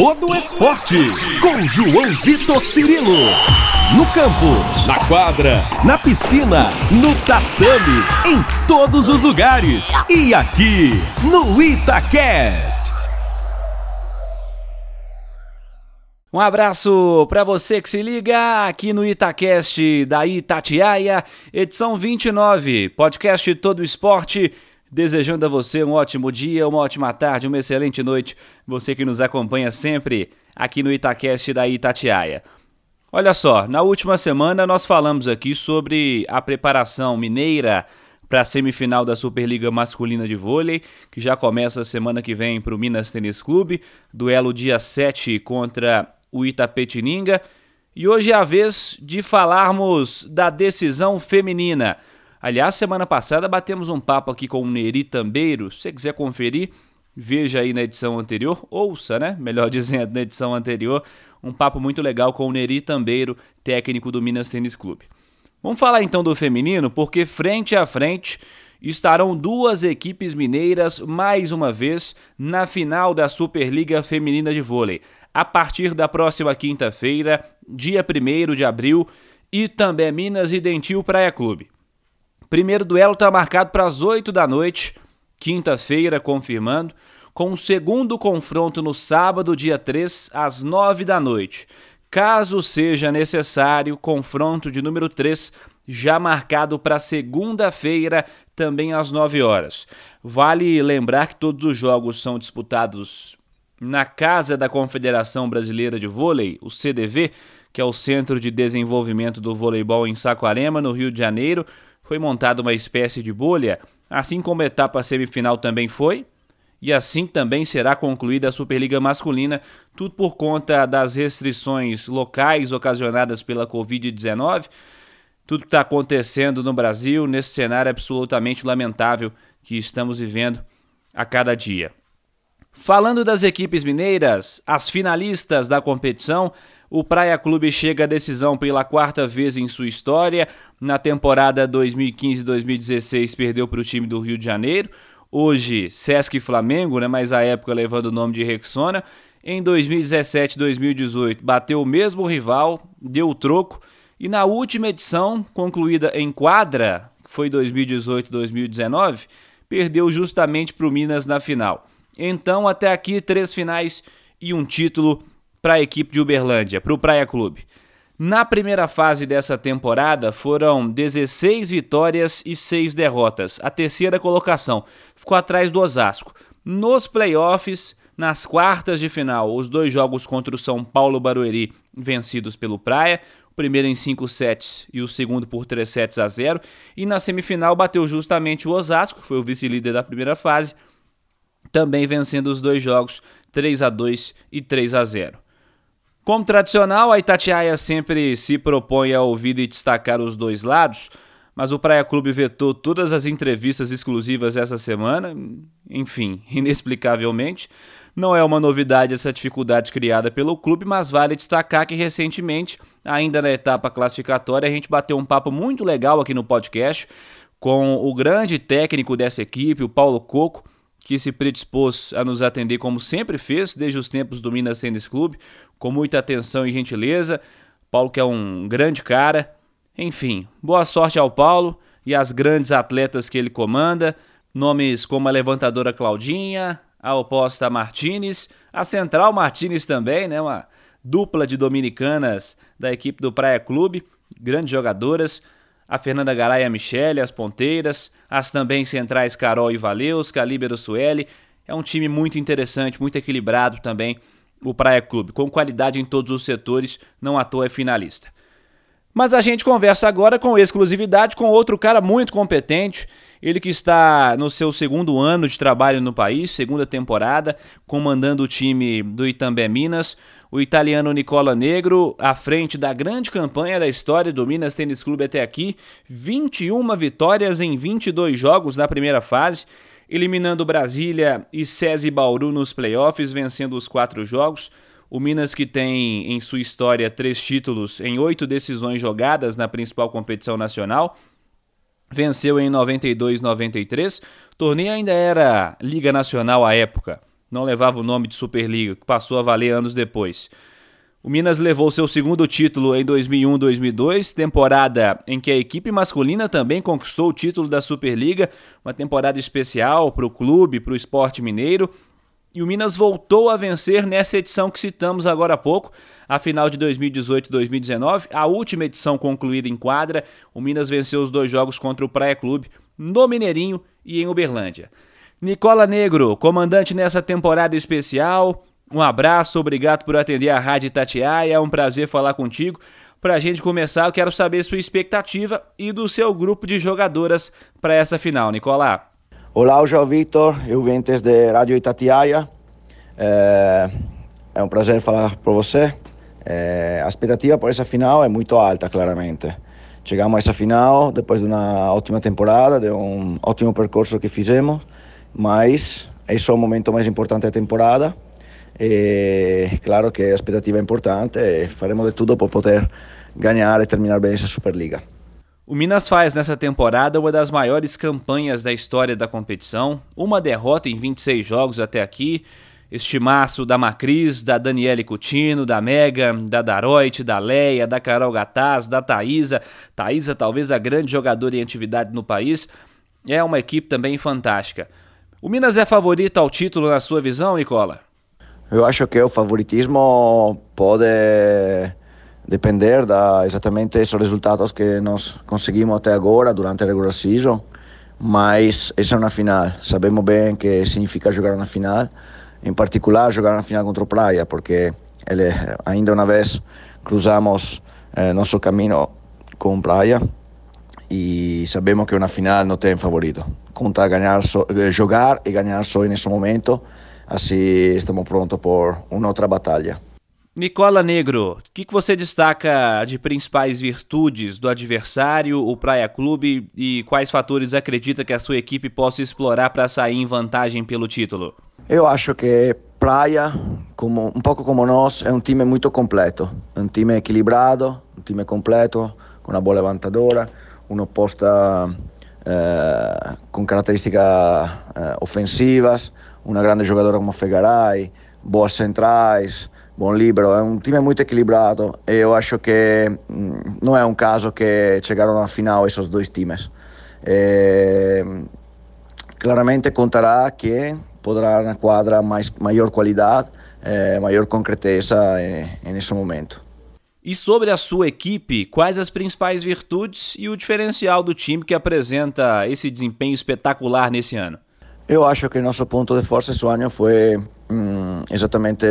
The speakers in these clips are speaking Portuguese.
todo esporte. Com João Vitor Cirilo. No campo, na quadra, na piscina, no tatame, em todos os lugares. E aqui, no Itacast. Um abraço para você que se liga aqui no Itacast da Itatiaia, edição 29, podcast Todo Esporte. Desejando a você um ótimo dia, uma ótima tarde, uma excelente noite, você que nos acompanha sempre aqui no Itacast da Itatiaia. Olha só, na última semana nós falamos aqui sobre a preparação mineira para a semifinal da Superliga Masculina de Vôlei, que já começa semana que vem para o Minas Tênis Clube, duelo dia 7 contra o Itapetininga. E hoje é a vez de falarmos da decisão feminina. Aliás, semana passada batemos um papo aqui com o Neri Tambeiro. Se você quiser conferir, veja aí na edição anterior, ouça, né? Melhor dizendo, na edição anterior, um papo muito legal com o Neri Tambeiro, técnico do Minas Tênis Clube. Vamos falar então do feminino, porque frente a frente estarão duas equipes mineiras mais uma vez na final da Superliga Feminina de Vôlei a partir da próxima quinta-feira, dia 1 de abril, e também Minas e Dentil Praia Clube. Primeiro duelo está marcado para as 8 da noite, quinta-feira, confirmando, com o segundo confronto no sábado, dia 3, às 9 da noite. Caso seja necessário, confronto de número 3 já marcado para segunda-feira, também às 9 horas. Vale lembrar que todos os jogos são disputados na Casa da Confederação Brasileira de Vôlei, o CDV, que é o Centro de Desenvolvimento do Voleibol em Saquarema, no Rio de Janeiro, foi montada uma espécie de bolha, assim como a etapa semifinal também foi, e assim também será concluída a Superliga Masculina, tudo por conta das restrições locais ocasionadas pela Covid-19. Tudo que está acontecendo no Brasil nesse cenário absolutamente lamentável que estamos vivendo a cada dia. Falando das equipes mineiras, as finalistas da competição, o Praia Clube chega à decisão pela quarta vez em sua história. Na temporada 2015-2016 perdeu para o time do Rio de Janeiro. Hoje, Sesc Flamengo, né, mas à época levando o nome de Rexona. Em 2017-2018 bateu o mesmo rival, deu o troco. E na última edição, concluída em quadra, que foi 2018-2019, perdeu justamente para o Minas na final. Então, até aqui, três finais e um título para a equipe de Uberlândia, para o Praia Clube. Na primeira fase dessa temporada foram 16 vitórias e 6 derrotas, a terceira colocação. Ficou atrás do Osasco. Nos playoffs, nas quartas de final, os dois jogos contra o São Paulo Barueri vencidos pelo Praia, o primeiro em 5 sets e o segundo por 3 sets a 0. E na semifinal bateu justamente o Osasco, que foi o vice-líder da primeira fase, também vencendo os dois jogos 3 a 2 e 3 a 0. Como tradicional, a Itatiaia sempre se propõe a ouvir e destacar os dois lados, mas o Praia Clube vetou todas as entrevistas exclusivas essa semana, enfim, inexplicavelmente. Não é uma novidade essa dificuldade criada pelo clube, mas vale destacar que recentemente, ainda na etapa classificatória, a gente bateu um papo muito legal aqui no podcast com o grande técnico dessa equipe, o Paulo Coco, que se predispôs a nos atender como sempre fez, desde os tempos do Minas Tênis Clube, com muita atenção e gentileza. Paulo que é um grande cara. Enfim, boa sorte ao Paulo e às grandes atletas que ele comanda, nomes como a levantadora Claudinha, a oposta Martinez, a central Martinez também, né, uma dupla de dominicanas da equipe do Praia Clube, grandes jogadoras a Fernanda Garay a Michele, as ponteiras, as também centrais Carol e Valeus, Calíbero Sueli. É um time muito interessante, muito equilibrado também, o Praia Clube, com qualidade em todos os setores, não à toa é finalista. Mas a gente conversa agora com exclusividade com outro cara muito competente, ele que está no seu segundo ano de trabalho no país, segunda temporada, comandando o time do Itambé Minas, o italiano Nicola Negro, à frente da grande campanha da história do Minas Tênis Clube até aqui, 21 vitórias em 22 jogos na primeira fase, eliminando Brasília e SESI Bauru nos playoffs, vencendo os quatro jogos. O Minas que tem em sua história três títulos em oito decisões jogadas na principal competição nacional. Venceu em 92 93. O torneio ainda era Liga Nacional à época não levava o nome de Superliga, que passou a valer anos depois. O Minas levou seu segundo título em 2001-2002, temporada em que a equipe masculina também conquistou o título da Superliga, uma temporada especial para o clube, para o esporte mineiro. E o Minas voltou a vencer nessa edição que citamos agora há pouco, a final de 2018-2019, a última edição concluída em quadra. O Minas venceu os dois jogos contra o Praia Clube, no Mineirinho e em Uberlândia. Nicola Negro, comandante nessa temporada especial, um abraço, obrigado por atender a Rádio Itatiaia, é um prazer falar contigo. Para a gente começar, eu quero saber sua expectativa e do seu grupo de jogadoras para essa final, Nicolá. Olá, João Vitor, eu venho desde Rádio Itatiaia. É, é um prazer falar para você. É, a expectativa para essa final é muito alta, claramente. Chegamos a essa final depois de uma ótima temporada, de um ótimo percurso que fizemos, mas esse é o momento mais importante da temporada e claro que a expectativa é importante e faremo de tudo para poder ganhar e terminar bem essa Superliga. O Minas faz nessa temporada uma das maiores campanhas da história da competição, uma derrota em 26 jogos até aqui. Estimaço da Macris, da Daniele Coutinho, da Mega, da Daroit, da Leia, da Carol Gataz, da Thaisa. Thaisa, talvez a grande jogadora em atividade no país. É uma equipe também fantástica. O Minas é favorito ao título na sua visão, Nicola? Eu acho que o favoritismo pode depender da exatamente esses resultados que nós conseguimos até agora durante a regular season, mas essa é uma final. Sabemos bem que significa jogar na final, em particular jogar na final contra o Praia, porque ele ainda uma vez cruzamos eh, nosso caminho com o Praia e sabemos que uma final não tem favorito. Conta ganhar, eh, jogar e ganhar só nesse momento assim estamos prontos por uma outra batalha. Nicola Negro, o que, que você destaca de principais virtudes do adversário, o Praia Clube, e quais fatores acredita que a sua equipe possa explorar para sair em vantagem pelo título? Eu acho que Praia, como, um pouco como nós, é um time muito completo. É um time equilibrado, um time completo, com uma boa levantadora, uma oposta eh, com características eh, ofensivas, uma grande jogadora como Fegaray, boas centrais, bom libero. É um time muito equilibrado e eu acho que mm, não é um caso que chegaram na final esses dois times. É, claramente contará quem poderá na quadra mais maior qualidade, é, maior concreteza nesse momento. E sobre a sua equipe, quais as principais virtudes e o diferencial do time que apresenta esse desempenho espetacular nesse ano? Eu acho que o nosso ponto de força esse ano foi hum, exatamente,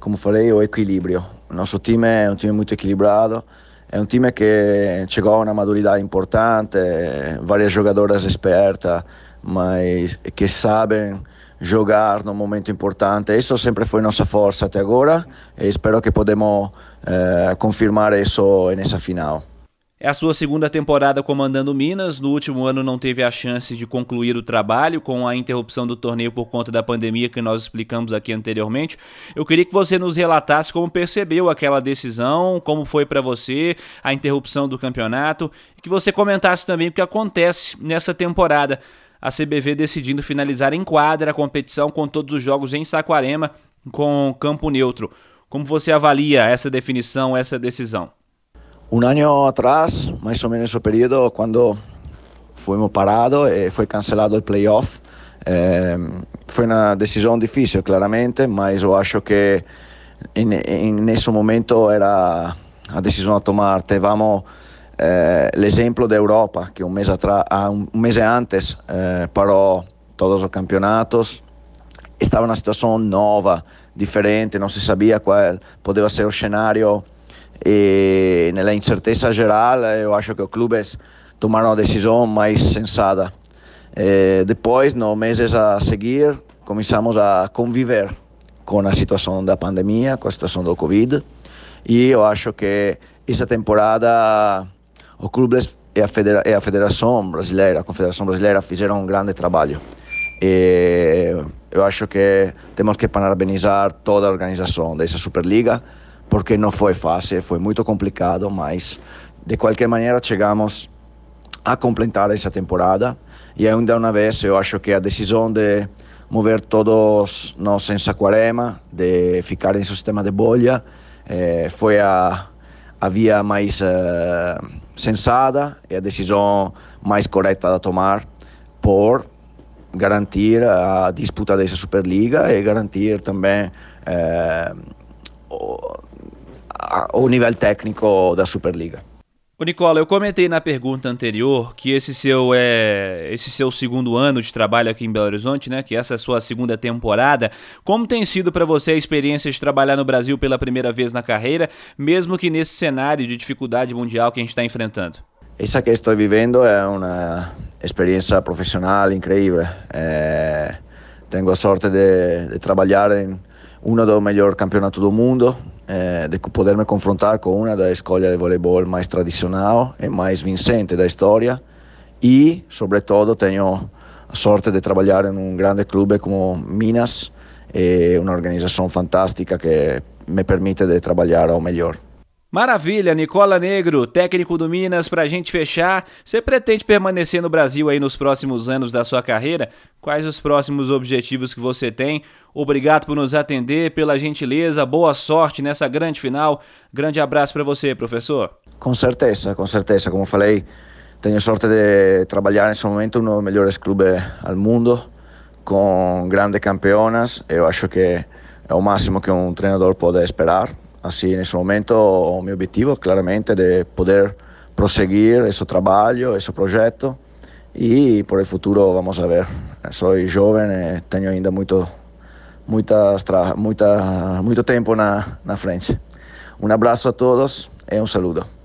como falei, o equilíbrio. O nosso time é um time muito equilibrado, é um time que chegou a uma maturidade importante, várias jogadoras espertas, mas que sabem jogar no momento importante. Isso sempre foi nossa força até agora e espero que podemos eh, confirmar isso nessa final. É a sua segunda temporada comandando Minas. No último ano não teve a chance de concluir o trabalho com a interrupção do torneio por conta da pandemia que nós explicamos aqui anteriormente. Eu queria que você nos relatasse como percebeu aquela decisão, como foi para você a interrupção do campeonato e que você comentasse também o que acontece nessa temporada. A CBV decidindo finalizar em quadra a competição com todos os jogos em Saquarema com campo neutro. Como você avalia essa definição, essa decisão? Un año atrás, más o menos ese periodo, cuando fuimos parados e foi cancelado o playoff, eh, foi uma decisão difícil, claramente, mas eu acho que nesse momento era a decisão a tomar. Tivemos eh, l'esempio da Europa, que um mês, atrás, um mês antes eh, parou todos os campeonatos, estava uma situação nova, diferente, não se sabia qual poderia ser o cenário e nella incerteza geral eu acho que os clubes tomaram a decisão mais sensata. E depois, nos meses a seguir, começamos a conviver com a situação da pandemia, com a situação do Covid, e eu acho que essa temporada os clubes e a, federa e a Federação Brasileira, a Confederação Brasileira fizeram um grande trabalho. E eu acho que temos que parabenizar toda a organização dessa Superliga, porque não foi fácil, foi muito complicado, mas de qualquer maneira chegamos a completar essa temporada. E ainda uma vez eu acho que a decisão de mover todos nós em Saquarema, de ficar em sistema de bolha, eh, foi a, a via mais eh, sensata e a decisão mais correta a tomar por garantir a disputa dessa Superliga e garantir também eh, o nível técnico da Superliga. Ô Nicola, eu comentei na pergunta anterior que esse seu é esse seu segundo ano de trabalho aqui em Belo Horizonte, né? Que essa é a sua segunda temporada. Como tem sido para você a experiência de trabalhar no Brasil pela primeira vez na carreira, mesmo que nesse cenário de dificuldade mundial que a gente está enfrentando? Essa que estou vivendo é uma experiência profissional incrível. É, tenho a sorte de, de trabalhar em um dos melhores campeonatos do mundo, eh, de poder me confrontar com uma da escolha de voleibol mais tradicional e mais vincente da história e, sobretudo, tenho a sorte de trabalhar em um grande clube como Minas, e uma organização fantástica que me permite de trabalhar ao melhor. Maravilha, Nicola Negro, técnico do Minas, para a gente fechar. Você pretende permanecer no Brasil aí nos próximos anos da sua carreira? Quais os próximos objetivos que você tem? Obrigado por nos atender, pela gentileza, boa sorte nessa grande final. Grande abraço para você, professor. Com certeza, com certeza. Como falei, tenho sorte de trabalhar nesse momento dos melhores clubes do mundo, com grandes campeonas. Eu acho que é o máximo que um treinador pode esperar. Assim, nesse momento, o meu objetivo, claramente, é de poder prosseguir esse trabalho, esse projeto e por o futuro vamos ver. Sou jovem e tenho ainda muito, muitas, muita, muito tempo na, na frente. Um abraço a todos e um saludo.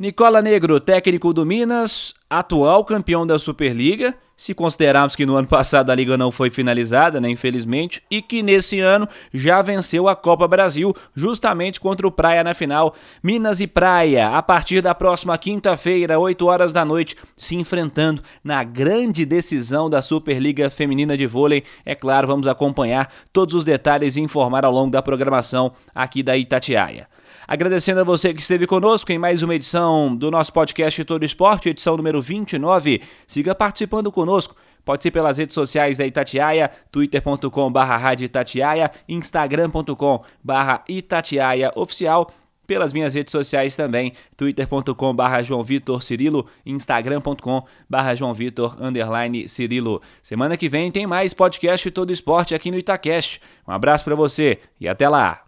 Nicola Negro, técnico do Minas, atual campeão da Superliga, se considerarmos que no ano passado a liga não foi finalizada, né, infelizmente, e que nesse ano já venceu a Copa Brasil, justamente contra o Praia na final. Minas e Praia, a partir da próxima quinta-feira, 8 horas da noite, se enfrentando na grande decisão da Superliga Feminina de Vôlei. É claro, vamos acompanhar todos os detalhes e informar ao longo da programação aqui da Itatiaia. Agradecendo a você que esteve conosco em mais uma edição do nosso podcast Todo Esporte, edição número 29. Siga participando conosco. Pode ser pelas redes sociais da Itatiaia, twitter.com barra Itatiaia, instagram.com Itatiaia Oficial, pelas minhas redes sociais também, twitter.com barra João Vitor Cirilo, instagram.com barra João Vitor underline Cirilo. Semana que vem tem mais podcast Todo Esporte aqui no Itacast. Um abraço para você e até lá!